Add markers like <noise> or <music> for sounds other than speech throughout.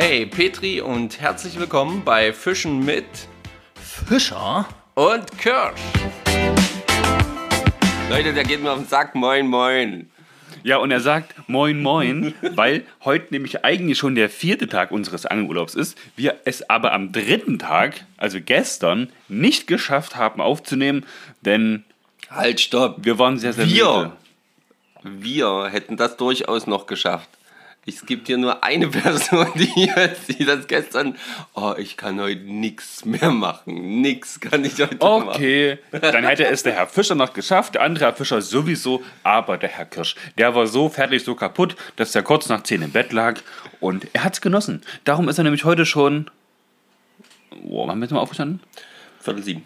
Hey Petri und herzlich willkommen bei Fischen mit Fischer? und Kirsch. Leute, der geht mir auf den Sack. Moin, moin. Ja, und er sagt Moin Moin, <laughs> weil heute nämlich eigentlich schon der vierte Tag unseres Angelurlaubs ist. Wir es aber am dritten Tag, also gestern, nicht geschafft haben aufzunehmen, denn Halt, stopp. wir waren sehr, sehr müde. Wir hätten das durchaus noch geschafft. Es gibt hier nur eine <laughs> Person, die, die das gestern. Oh, ich kann heute nichts mehr machen. Nix kann ich heute machen. Okay, dann hätte es der Herr Fischer noch geschafft, der andere Herr Fischer sowieso, aber der Herr Kirsch, der war so fertig, so kaputt, dass er kurz nach 10 im Bett lag und er hat es genossen. Darum ist er nämlich heute schon, oh, wann bist du mal aufgestanden? Viertel sieben.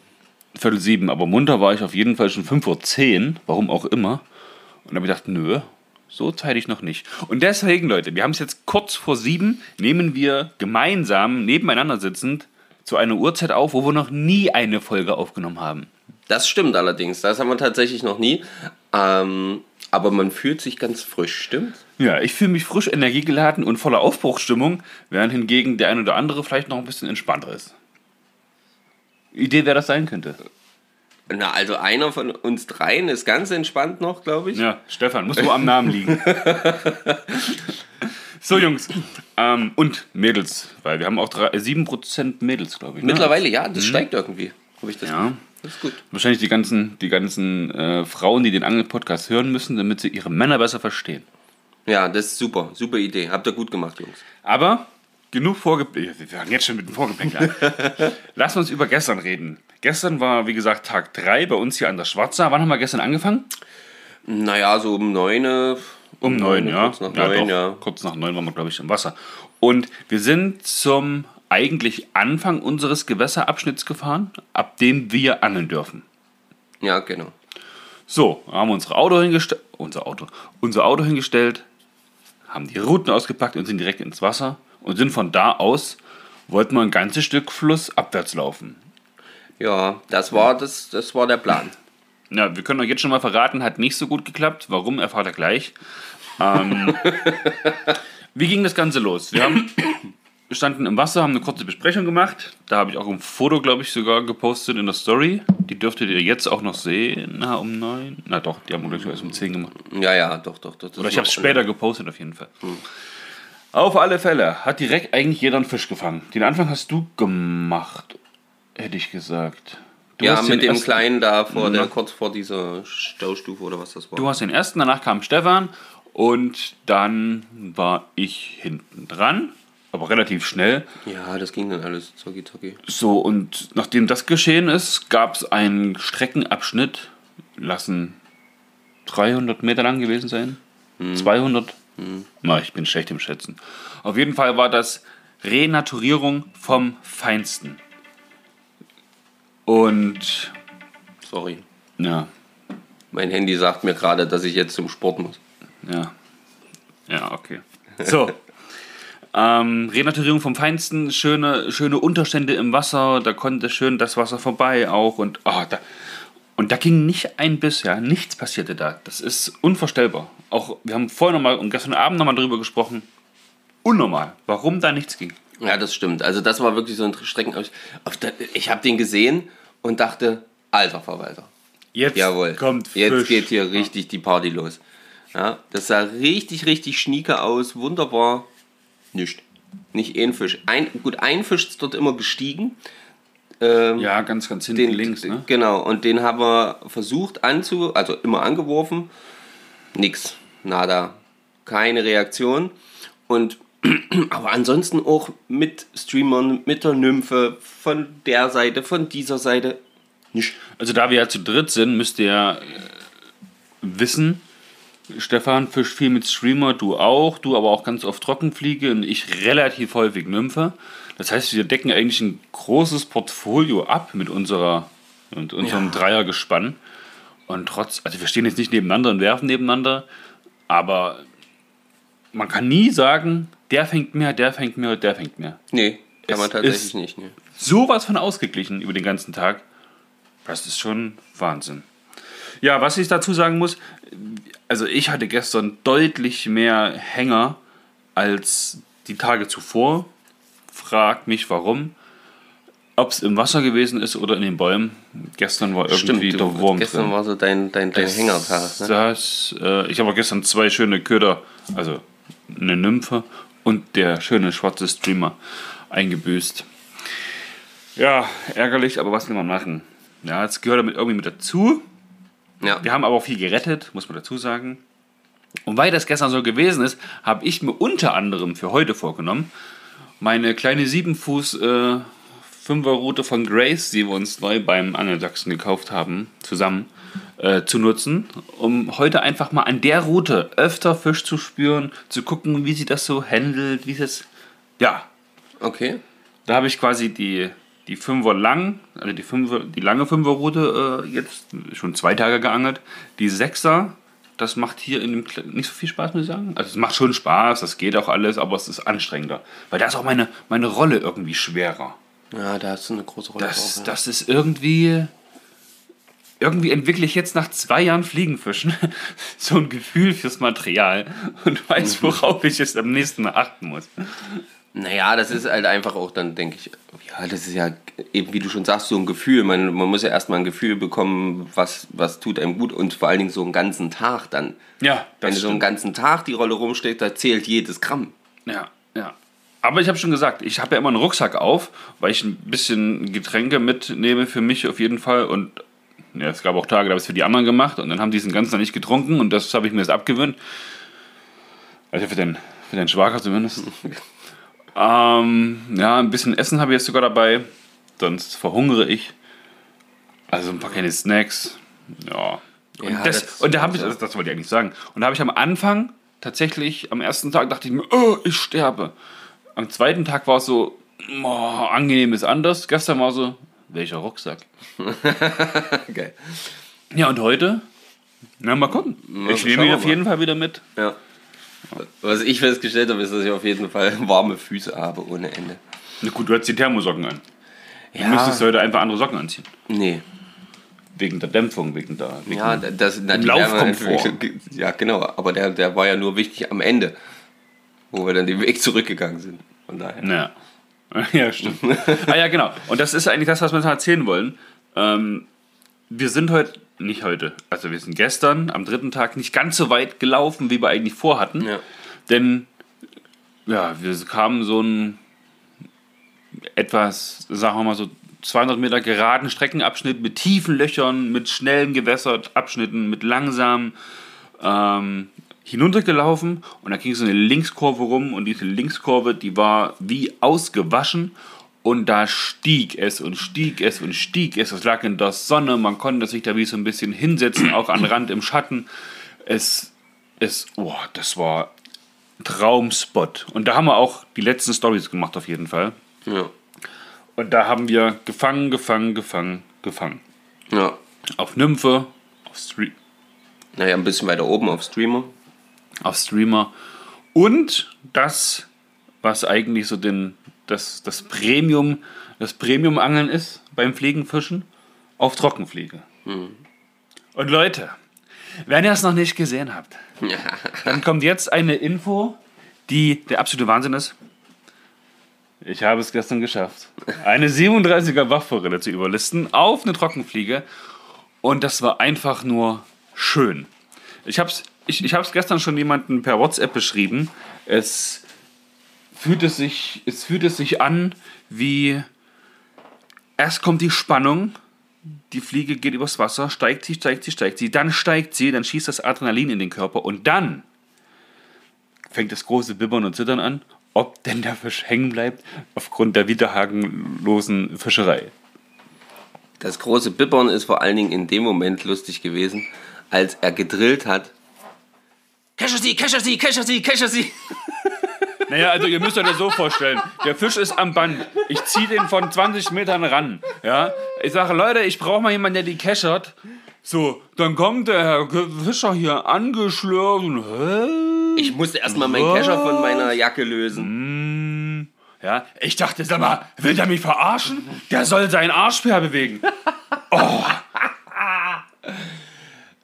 Viertel sieben, aber munter war ich auf jeden Fall schon 5.10 Uhr, warum auch immer. Und da habe ich gedacht, nö, so zeitig noch nicht. Und deswegen, Leute, wir haben es jetzt kurz vor sieben, nehmen wir gemeinsam, nebeneinander sitzend, zu einer Uhrzeit auf, wo wir noch nie eine Folge aufgenommen haben. Das stimmt allerdings. Das haben wir tatsächlich noch nie. Ähm, aber man fühlt sich ganz frisch, stimmt? Ja, ich fühle mich frisch, energiegeladen und voller Aufbruchsstimmung, während hingegen der ein oder andere vielleicht noch ein bisschen entspannter ist. Idee, wer das sein könnte. Na, also einer von uns dreien ist ganz entspannt noch, glaube ich. Ja, Stefan, muss nur am Namen liegen. <laughs> so, Jungs. Ähm, und Mädels, weil wir haben auch drei, äh, 7% Mädels, glaube ich. ne? Mittlerweile ja, das steigt irgendwie. Habe ich das Ja. Das ist gut. Wahrscheinlich die ganzen, die ganzen äh, Frauen, die den Angel-Podcast hören müssen, damit sie ihre Männer besser verstehen. Ja, das ist super. Super Idee. Habt ihr gut gemacht, Jungs. Aber genug Vorgeplänkel. Wir fangen jetzt schon mit dem Vorgeplänkel an. <laughs> Lass uns über gestern reden. Gestern war, wie gesagt, Tag 3 bei uns hier an der Schwarza. Wann haben wir gestern angefangen? Naja, so um neun. äh, Um neun, ja. Kurz nach ja, neun, doch. ja. Kurz nach neun waren wir, glaube ich, im Wasser. Und wir sind zum eigentlich Anfang unseres Gewässerabschnitts gefahren, ab dem wir angeln dürfen. Ja, genau. So, haben wir unsere Auto hingestellt, unser Auto, unser Auto hingestellt, haben die Routen ausgepackt und sind direkt ins Wasser und sind von da aus, wollten wir ein ganzes Stück Fluss abwärts laufen. Ja, das war, das, das war der Plan. Ja, wir können euch jetzt schon mal verraten, hat nicht so gut geklappt. Warum, erfahrt ihr gleich. Ähm, <laughs> wie ging das Ganze los? Wir haben, standen im Wasser, haben eine kurze Besprechung gemacht. Da habe ich auch ein Foto, glaube ich, sogar gepostet in der Story. Die dürftet ihr jetzt auch noch sehen. Na, um neun? Na doch, die haben wir gleich erst um zehn gemacht. Ja, ja, doch, doch. doch Oder ich habe es später gepostet auf jeden Fall. Auf alle Fälle hat direkt eigentlich jeder einen Fisch gefangen. Den Anfang hast du gemacht, hätte ich gesagt. Du Ja, mit dem Kleinen da vor der, kurz vor dieser Staustufe oder was das war. Du hast den ersten, danach kam Stefan und dann war ich hinten dran, aber relativ schnell. ja, das ging dann alles zocki zocki. So, und nachdem das geschehen ist, gab es einen Streckenabschnitt, lassen 300 Meter lang gewesen sein, 200. Na, ich bin schlecht im Schätzen. Auf jeden Fall war das Renaturierung vom Feinsten. Und Sorry. ja, Mein Handy sagt mir gerade, dass ich jetzt zum Sport muss. Ja. Ja, okay. So. <laughs> ähm, Renaturierung vom Feinsten, schöne, schöne Unterstände im Wasser, da konnte schön das Wasser vorbei auch und ah, da, und da ging nicht ein Biss, ja, nichts passierte da. Das ist unvorstellbar. Auch wir haben vorhin nochmal und gestern Abend nochmal drüber gesprochen. Unnormal, warum da nichts ging. Ja, das stimmt. Also das war wirklich so ein Strecken. Ich habe den gesehen und dachte, alter Verwalter. Jetzt Jawohl. kommt Jetzt Fisch. geht hier richtig die Party los. Ja, das sah richtig, richtig schnieke aus. Wunderbar. Nicht. Nicht ein Fisch. Ein, gut, ein Fisch ist dort immer gestiegen. Ähm, Ja, ganz, ganz hinten den, links, ne? Genau, und den haben wir versucht anzu, also immer angeworfen. Nix, nada, keine Reaktion. Und <clears throat> aber ansonsten auch mit Streamern, mit der Nymphe, von der Seite, von dieser Seite. Nicht. Also da wir ja zu dritt sind, müsst ihr ja äh, wissen, Stefan fischt viel mit Streamer, du auch, du aber auch ganz oft Trockenfliege und ich relativ häufig Nymphe. Das heißt, wir decken eigentlich ein großes Portfolio ab mit unserer mit unserem Ja. Dreiergespann. Und trotz, also wir stehen jetzt nicht nebeneinander und werfen nebeneinander, aber man kann nie sagen, der fängt mehr, der fängt mehr, der fängt mehr. Nee, kann Es man tatsächlich nicht. Nee. sowas von ausgeglichen über den ganzen Tag. Das ist schon Wahnsinn. Ja, was ich dazu sagen muss, also ich hatte gestern deutlich mehr Hänger als die Tage zuvor. frag mich warum. Ob es im Wasser gewesen ist oder in den Bäumen. Gestern war irgendwie Stimmt, der Wurm gestern drin. war so dein, dein, dein Hängertag. Ne? Das, äh, ich habe gestern zwei schöne Köder, also eine Nymphe und der schöne schwarze Streamer eingebüßt. Ja, ärgerlich, aber was will man machen? Ja, es gehört damit irgendwie mit dazu. Ja. Wir haben aber auch viel gerettet, muss man dazu sagen. Und weil das gestern so gewesen ist, habe ich mir unter anderem für heute vorgenommen, meine kleine 7 Fuß äh, 5er Route von Grace, die wir uns neu beim Angelsachsen gekauft haben, zusammen äh, zu nutzen, um heute einfach mal an der Route öfter Fisch zu spüren, zu gucken, wie sie das so handelt, wie es. Ja, Okay. da habe ich quasi die, die Fünfer lang, also die, Fünfer, die lange Fünferroute äh, jetzt schon zwei Tage geangelt. Die Sechser, das macht hier in dem Kle- nicht so viel Spaß, muss ich sagen. Also es macht schon Spaß, das geht auch alles, aber es ist anstrengender. Weil da ist auch meine, meine Rolle irgendwie schwerer. Ja, da hast du eine große Rolle Das, drauf. Ja. das ist irgendwie. Irgendwie entwickle ich jetzt nach zwei Jahren Fliegenfischen <laughs> so ein Gefühl fürs Material und weiß, worauf ich jetzt am nächsten Mal achten muss. Naja, das ist halt einfach auch dann, denke ich, ja, das ist ja eben, wie du schon sagst, so ein Gefühl. Man, man muss ja erstmal ein Gefühl bekommen, was, was tut einem gut und vor allen Dingen so einen ganzen Tag dann. Ja, Wenn das du so einen ganzen Tag die Rolle rumsteht, da zählt jedes Gramm. Ja, ja. Aber ich habe schon gesagt, ich habe ja immer einen Rucksack auf, weil ich ein bisschen Getränke mitnehme für mich auf jeden Fall. Und ja, es gab auch Tage, da habe ich es für die anderen gemacht und dann haben die es den ganzen Tag nicht getrunken und das habe ich mir jetzt abgewöhnt. Also für den, für den Schwager zumindest. <laughs> ähm, ja, ein bisschen Essen habe ich jetzt sogar dabei, sonst verhungere ich. Also ein paar kleine Snacks. Ja. Und, Ja, das, das- und da habe ich, das, das wollte ich eigentlich sagen. Und da habe ich am Anfang tatsächlich, am ersten Tag dachte ich mir, oh, ich sterbe. Am zweiten Tag war es so, oh, angenehm ist anders. Gestern war so, welcher Rucksack? <laughs> Geil. Ja, und heute? Na, mal gucken. ich nehme ihn auf jeden Fall wieder mit. Ja. Was ich festgestellt habe, ist, dass ich auf jeden Fall warme Füße habe ohne Ende. Na gut, du hast die Thermosocken an. Du Ja. müsstest heute einfach andere Socken anziehen. Nee. Wegen der Dämpfung, wegen der. Wegen Ja, das, na, Laufkomfort. <laughs> Ja, genau. Aber der, der war ja nur wichtig am Ende, wo wir dann den Weg zurückgegangen sind. Von daher. Ja. <laughs> Ja, stimmt. ah ja, genau. Und das ist eigentlich das, was wir uns erzählen wollen. Ähm, wir sind heute, nicht heute, also wir sind gestern am dritten Tag nicht ganz so weit gelaufen, wie wir eigentlich vorhatten. Ja. Denn, ja, wir kamen so einen etwas, sagen wir mal so 200 Meter geraden Streckenabschnitt mit tiefen Löchern, mit schnellen Gewässerabschnitten, mit langsamen ähm, hinuntergelaufen und da ging so eine Linkskurve rum und diese Linkskurve, die war wie ausgewaschen und da stieg es und stieg es und stieg es. Es lag in der Sonne, man konnte sich da wie so ein bisschen hinsetzen, auch am Rand im Schatten. Es, es, oh, das war Traumspot. Und da haben wir auch die letzten Stories gemacht auf jeden Fall. Ja. Und da haben wir gefangen, gefangen, gefangen, gefangen. ja. Auf Nymphe, auf, Stre Naja, ein bisschen weiter oben auf Streamer. auf Streamer und das, was eigentlich so den, das, das Premium, das Premium-Angeln ist beim Fliegenfischen, auf Trockenfliege. Und Leute, wenn ihr es noch nicht gesehen habt, dann kommt jetzt eine Info, die der absolute Wahnsinn ist. Ich habe es gestern geschafft, eine 37er Wachforelle zu überlisten auf eine Trockenfliege. Und das war einfach nur schön. Ich habe es ich, ich hab's gestern schon jemandem per WhatsApp beschrieben. Es fühlt es sich, es fühlt es sich an wie. Erst kommt die Spannung, die Fliege geht übers Wasser, steigt sie, steigt sie, steigt sie, dann steigt sie, dann schießt das Adrenalin in den Körper und dann fängt das große Bibbern und Zittern an, ob denn der Fisch hängen bleibt aufgrund der widerhakenlosen Fischerei. Das große Bibbern ist vor allen Dingen in dem Moment lustig gewesen, als er gedrillt hat. Kescher sie, kescher sie, kescher sie, kescher sie. <laughs> Naja, also ihr müsst euch das so vorstellen. Der Fisch ist am Band. Ich ziehe den von 20 Metern ran. Ja? Ich sage, Leute, ich brauche mal jemanden, der die keschert. So, dann kommt der Herr Fischer hier angeschlürft hä? Ich musste erstmal meinen Kescher von meiner Jacke lösen. Ja, ich dachte, sag mal, will der mich verarschen? Der soll seinen Arschbär bewegen. Ja,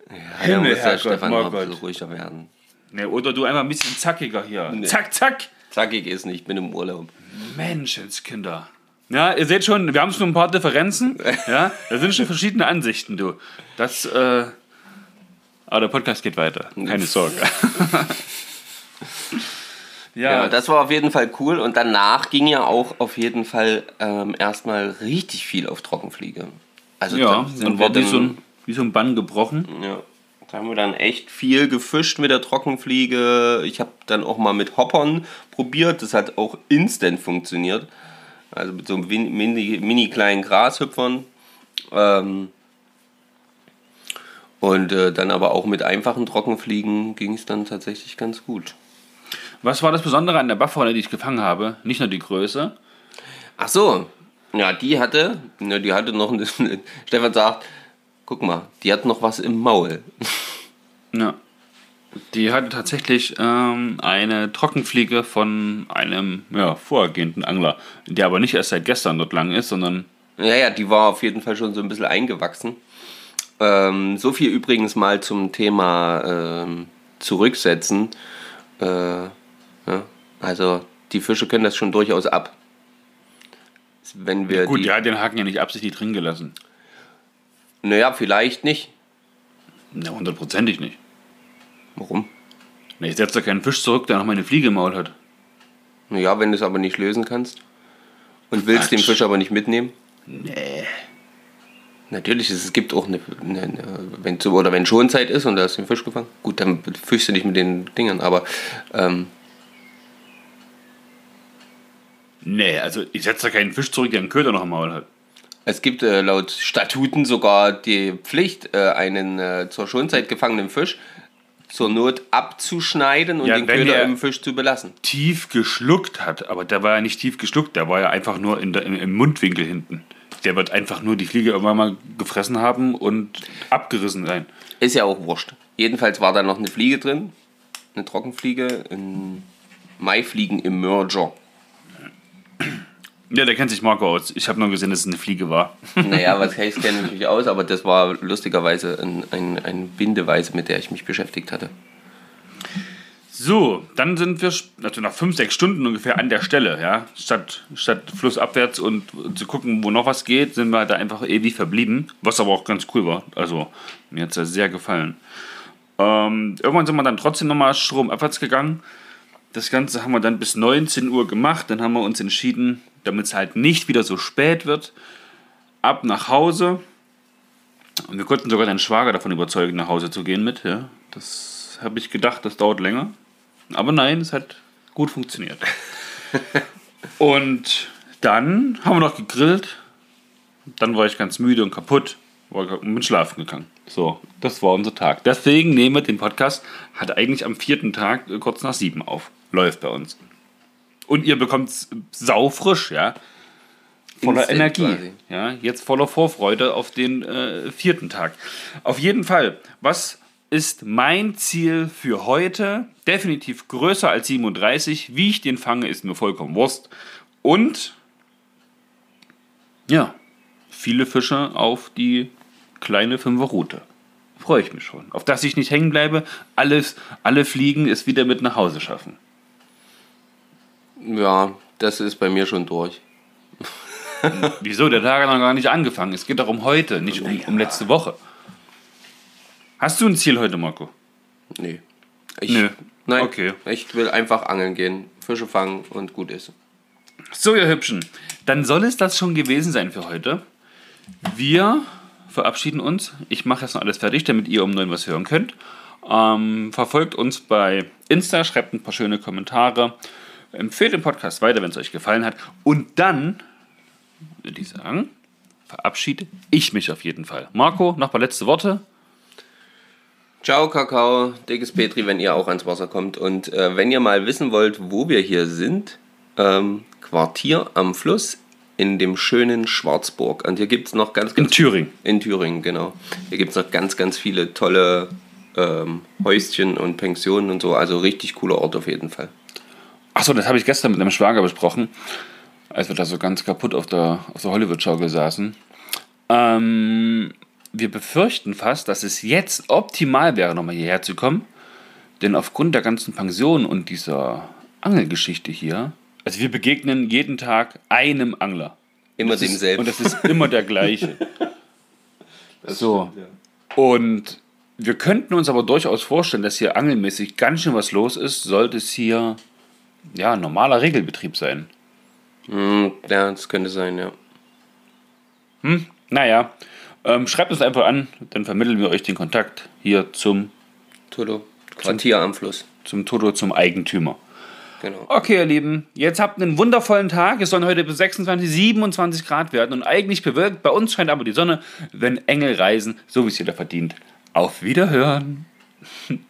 da Himmel, muss der Herrgott, Stefan Margot. bisschen ruhiger werden. Ne, oder du einfach ein bisschen zackiger hier. Zack, zack. Zackig ist nicht, ich bin im Urlaub. Menschenskinder. Ja, ihr seht schon, wir haben schon ein paar Differenzen. <laughs> Ja, da sind schon verschiedene Ansichten, du. Das, äh, aber der Podcast geht weiter. Keine <laughs> Sorge. Ja, das war auf jeden Fall cool. Und danach ging ja auch auf jeden Fall ähm, erstmal richtig viel auf Trockenfliege. Also ja, da sind dann war wie so, ein, wie so ein Bann gebrochen. Ja, da haben wir dann echt viel gefischt mit der Trockenfliege. Ich habe dann auch mal mit Hoppern probiert. Das hat auch instant funktioniert. Also mit so einem win- mini, mini kleinen Grashüpfern. Ähm, und äh, dann aber auch mit einfachen Trockenfliegen ging es dann tatsächlich ganz gut. Was war das Besondere an der Baffrolle, die ich gefangen habe? Nicht nur die Größe. Ach so, ja, die hatte, ne, die hatte noch, eine, <laughs> Stefan sagt, guck mal, die hat noch was im Maul. <laughs> Ja. Die hatte tatsächlich ähm, eine Trockenfliege von einem ja, vorhergehenden Angler, der aber nicht erst seit gestern dort lang ist, sondern Ja, ja, die war auf jeden Fall schon so ein bisschen eingewachsen. Ähm, so viel übrigens mal zum Thema ähm, Zurücksetzen. Äh, ja, also die Fische können das schon durchaus ab. Wenn wir gut, die, die hat den Haken ja nicht absichtlich drin gelassen. Naja, vielleicht nicht. Na, hundertprozentig nicht. Warum? Na, ich setze da keinen Fisch zurück, der noch mal eine Fliege im Maul hat. Naja, wenn du es aber nicht lösen kannst. Und willst den Quatsch. Fisch aber nicht mitnehmen. Nee. Natürlich, es gibt auch eine, eine, eine wenn zu, oder wenn Schonzeit ist und da hast du den Fisch gefangen, gut, dann fischst du nicht mit den Dingern, aber ähm, Nee, also ich setze da keinen Fisch zurück, der einen Köder noch im Maul hat. Es gibt äh, laut Statuten sogar die Pflicht, äh, einen äh, zur Schonzeit gefangenen Fisch zur Not abzuschneiden und Ja, den Köder der- im Fisch zu belassen. Tief geschluckt hat, aber der war ja nicht tief geschluckt, der war ja einfach nur in der, im, im Mundwinkel hinten. Der wird einfach nur die Fliege irgendwann mal gefressen haben und abgerissen sein. Ist ja auch wurscht. Jedenfalls war da noch eine Fliege drin, eine Trockenfliege, ein Maifliegen im Merger. Ja, der kennt sich Marco aus. Ich habe nur gesehen, dass es eine Fliege war. Naja, <laughs> was heißt, kenne ich mich aus, aber das war lustigerweise ein, ein, ein Bindeweise, mit der ich mich beschäftigt hatte. So, dann sind wir also nach fünf, sechs Stunden ungefähr an der Stelle, ja. Statt, statt flussabwärts und zu gucken, wo noch was geht, sind wir da einfach ewig verblieben, was aber auch ganz cool war. Also, mir hat es ja sehr gefallen. Ähm, irgendwann sind wir dann trotzdem nochmal stromabwärts gegangen. Das Ganze haben wir dann bis 19 Uhr gemacht. Dann haben wir uns entschieden, damit es halt nicht wieder so spät wird, ab nach Hause. Und wir konnten sogar deinen Schwager davon überzeugen, nach Hause zu gehen mit. Ja. Das habe ich gedacht, das dauert länger. Aber nein, es hat gut funktioniert. <laughs> und dann haben wir noch gegrillt. Dann war ich ganz müde und kaputt. War und bin schlafen gegangen. So, das war unser Tag. Deswegen nehmen wir den Podcast, hat eigentlich am vierten Tag äh, kurz nach sieben auf. Läuft bei uns. Und ihr bekommt es saufrisch, ja. Voller Instant Energie. quasi. Ja, jetzt voller Vorfreude auf den äh, vierten Tag. Auf jeden Fall, was ist mein Ziel für heute? Definitiv größer als 37. Wie ich den fange, ist mir vollkommen Wurst. Und ja, viele Fische auf die kleine Fünferroute. Freue ich mich schon. Auf dass ich nicht hängen bleibe, alles, alle Fliegen es wieder mit nach Hause schaffen. Ja, das ist bei mir schon durch. Wieso? Der Tag hat noch gar nicht angefangen. Es geht darum heute, nicht um, um letzte Woche. Hast du ein Ziel heute, Marco? Nee. Ich, Nö. Nein, Okay. ich will einfach angeln gehen, Fische fangen und gut ist. So, ihr Hübschen, dann soll es das schon gewesen sein für heute. Wir verabschieden uns. Ich mache jetzt noch alles fertig, damit ihr um 9 was hören könnt. Ähm, verfolgt uns bei Insta, schreibt ein paar schöne Kommentare, empfehlt den Podcast weiter, wenn es euch gefallen hat. Und dann, würde ich sagen, verabschiede ich mich auf jeden Fall. Marco, noch ein paar letzte Worte. Ciao, Kakao, dickes Petri, wenn ihr auch ans Wasser kommt. Und äh, wenn ihr mal wissen wollt, wo wir hier sind, ähm, Quartier am Fluss in dem schönen Schwarzburg. Und hier gibt es noch ganz, In ganz Thüringen. In Thüringen, genau. Hier gibt es noch ganz, ganz viele tolle ähm, Häuschen und Pensionen und so. Also richtig cooler Ort auf jeden Fall. Achso, das habe ich gestern mit einem Schwager besprochen, als wir da so ganz kaputt auf der, auf der Hollywood-Schaukel saßen. Ähm, wir befürchten fast, dass es jetzt optimal wäre, nochmal hierher zu kommen. Denn aufgrund der ganzen Pensionen und dieser Angelgeschichte hier. Also wir begegnen jeden Tag einem Angler. Immer Das ist, demselben. und das ist immer der gleiche. <laughs> so. stimmt, Und wir könnten uns aber durchaus vorstellen, dass hier angelmäßig ganz schön was los ist, sollte es hier ja, normaler Regelbetrieb sein. Hm, ja, das könnte sein, ja. Naja, ähm, schreibt uns einfach an, dann vermitteln wir euch den Kontakt hier zum, Toto, Quartier am Fluss. zum Toto, zum Eigentümer. Genau. Okay, ihr Lieben, jetzt habt einen wundervollen Tag. Es sollen heute bis 26, 27 Grad werden und eigentlich bewölkt. Bei uns scheint aber die Sonne, wenn Engel reisen, so wie es jeder verdient. Auf Wiederhören. <laughs>